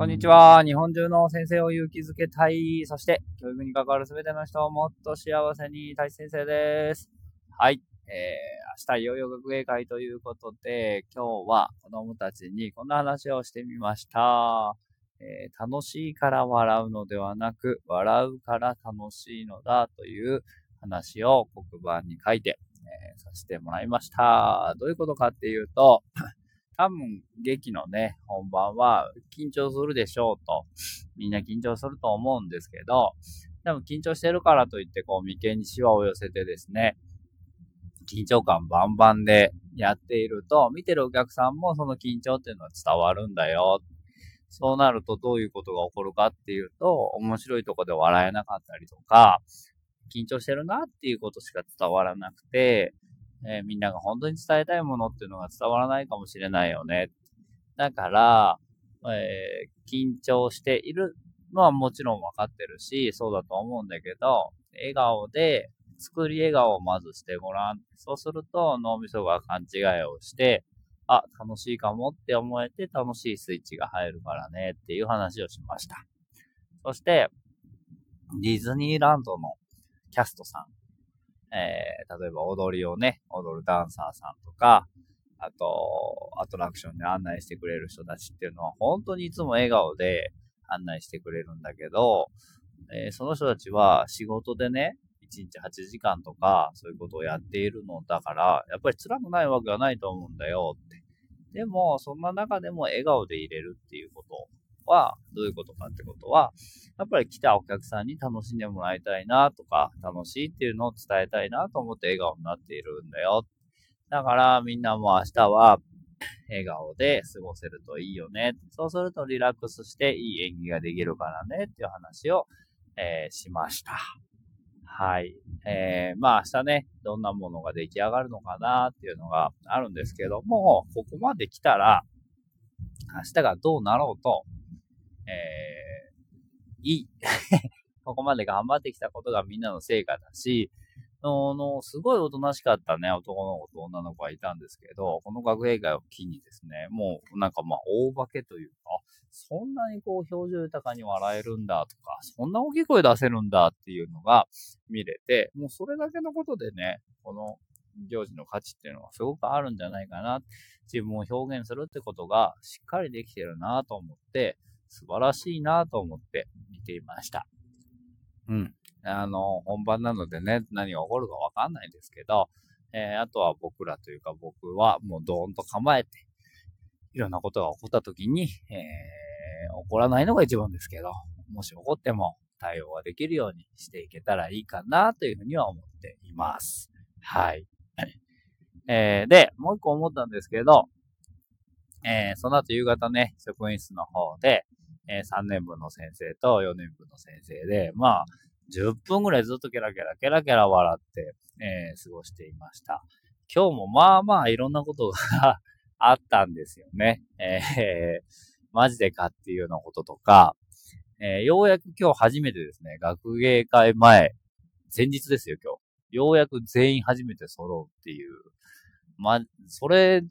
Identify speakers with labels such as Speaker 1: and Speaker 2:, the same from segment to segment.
Speaker 1: こんにちは。日本中の先生を勇気づけたい。そして、教育に関わるすべての人をもっと幸せにたい先生です。はい。えー、明日いよいよ学芸会ということで、今日は子供たちにこんな話をしてみました。えー、楽しいから笑うのではなく、笑うから楽しいのだという話を黒板に書いて、えー、させてもらいました。どういうことかっていうと、多分、劇のね、本番は緊張するでしょうと、みんな緊張すると思うんですけど、でも緊張してるからといって、こう、眉間にシワを寄せてですね、緊張感バンバンでやっていると、見てるお客さんもその緊張っていうのは伝わるんだよ。そうなるとどういうことが起こるかっていうと、面白いとこで笑えなかったりとか、緊張してるなっていうことしか伝わらなくて、え、みんなが本当に伝えたいものっていうのが伝わらないかもしれないよね。だから、えー、緊張しているのはもちろん分かってるし、そうだと思うんだけど、笑顔で、作り笑顔をまずしてごらん。そうすると脳みそが勘違いをして、あ、楽しいかもって思えて楽しいスイッチが入るからねっていう話をしました。そして、ディズニーランドのキャストさん。えー、例えば踊りをね、踊るダンサーさんとか、あと、アトラクションで案内してくれる人たちっていうのは、本当にいつも笑顔で案内してくれるんだけど、えー、その人たちは仕事でね、1日8時間とか、そういうことをやっているのだから、やっぱり辛くないわけはないと思うんだよって。でも、そんな中でも笑顔で入れるっていうことは、どういうことかってことは、やっぱり来たお客さんに楽しんでもらいたいなとか、楽しいっていうのを伝えたいなと思って笑顔になっているんだよ。だからみんなも明日は笑顔で過ごせるといいよね。そうするとリラックスしていい演技ができるからねっていう話を、えー、しました。はい。えー、まあ明日ね、どんなものが出来上がるのかなっていうのがあるんですけども、ここまで来たら、明日がどうなろうと、えー、いい。ここまで頑張ってきたことがみんなの成果だし、あの、すごいおとなしかったね、男の子と女の子がいたんですけど、この学芸会を機にですね、もうなんかまあ大化けというか、そんなにこう表情豊かに笑えるんだとか、そんな大きい声出せるんだっていうのが見れて、もうそれだけのことでね、この行事の価値っていうのはすごくあるんじゃないかな。自分を表現するってことがしっかりできてるなと思って、素晴らしいなと思って見ていました。うん。あの、本番なのでね、何が起こるかわかんないんですけど、えー、あとは僕らというか僕はもうドーンと構えて、いろんなことが起こった時に、えー、起こらないのが一番ですけど、もし起こっても対応ができるようにしていけたらいいかなというふうには思っています。はい。えー、で、もう一個思ったんですけど、えー、その後夕方ね、職員室の方で、えー、3年分の先生と4年分の先生で、まあ、10分ぐらいずっとケラケラ、ケラケラ笑って、えー、過ごしていました。今日もまあまあいろんなことがあったんですよね。えー、マジでかっていうようなこととか、えー、ようやく今日初めてですね、学芸会前、前日ですよ今日。ようやく全員初めて揃うっていう。ま、それ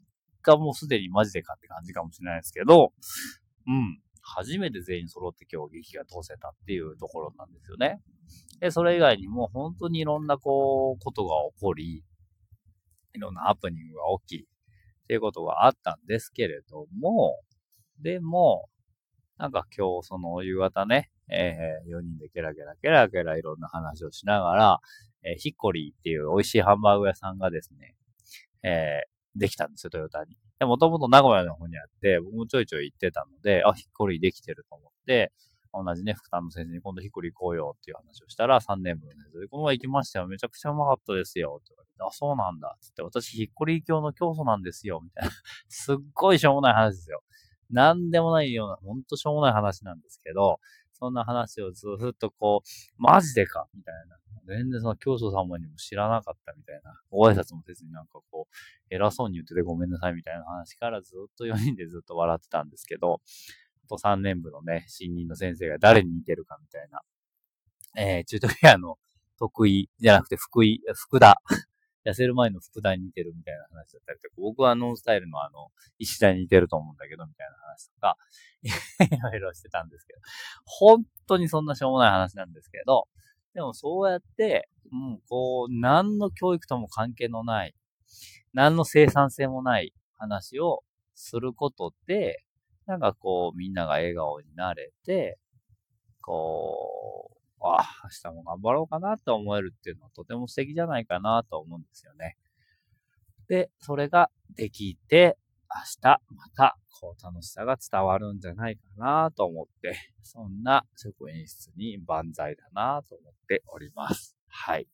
Speaker 1: がもうすでにマジでかって感じかもしれないですけど、うん。初めて全員揃って今日劇が通せたっていうところなんですよね。で、それ以外にも本当にいろんなこう、ことが起こり、いろんなハプニングが起き、っていうことがあったんですけれども、でも、なんか今日その夕方ね、えー、4人でケラケラケラケラいろんな話をしながら、えー、ヒッコリーっていう美味しいハンバーグ屋さんがですね、えー、できたんですよ、トヨタに。で、もともと名古屋の方にあって、僕もちょいちょい行ってたので、あ、ヒッコリーできてると思って、同じね、福田の先生に今度ヒッコリー行こうよっていう話をしたら、3年分で、この前行きましたよ。めちゃくちゃうまかったですよ。って言われて、あ、そうなんだ。つって、私ヒッコリー教の教祖なんですよ。みたいな。すっごいしょうもない話ですよ。なんでもないような、ほんとしょうもない話なんですけど、そんな話をずっとこう、マジでかみたいな。全然その教祖様にも知らなかったみたいな。ご挨拶もせずになんか、偉そうに言っててごめんなさいみたいな話からずっと4人でずっと笑ってたんですけど、あと3年部のね、新任の先生が誰に似てるかみたいな。えー、チュートリアの得意じゃなくて福井、福田。痩せる前の福田に似てるみたいな話だったりとか、僕はノンスタイルのあの、石田に似てると思うんだけど、みたいな話とか、いろいろしてたんですけど、本当にそんなしょうもない話なんですけど、でもそうやって、もう、こう、何の教育とも関係のない、何の生産性もない話をすることで、なんかこう、みんなが笑顔になれて、こう、あ、明日も頑張ろうかなと思えるっていうのはとても素敵じゃないかなと思うんですよね。で、それができて、明日またこう楽しさが伝わるんじゃないかなと思って、そんな職員室に万歳だなと思っております。はい。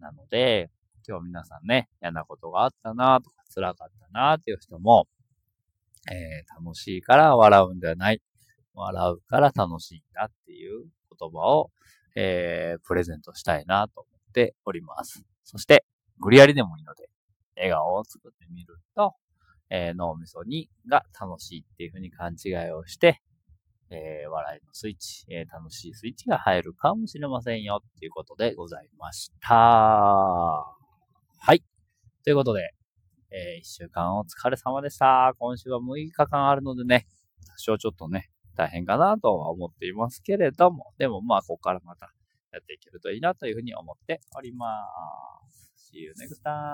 Speaker 1: なので、今日皆さんね、嫌なことがあったなとか辛かったなっていう人も、えー、楽しいから笑うんではない。笑うから楽しいんだっていう言葉を、えー、プレゼントしたいなと思っております。そして、無理やりでもいいので、笑顔を作ってみると、えー、脳みそにが楽しいっていうふうに勘違いをして、えー、笑いのスイッチ、えー、楽しいスイッチが入るかもしれませんよっていうことでございました。はい。ということで、えー、一週間お疲れ様でした。今週は6日間あるのでね、多少ちょっとね、大変かなとは思っていますけれども、でもまあ、ここからまたやっていけるといいなというふうに思っております。See you next time.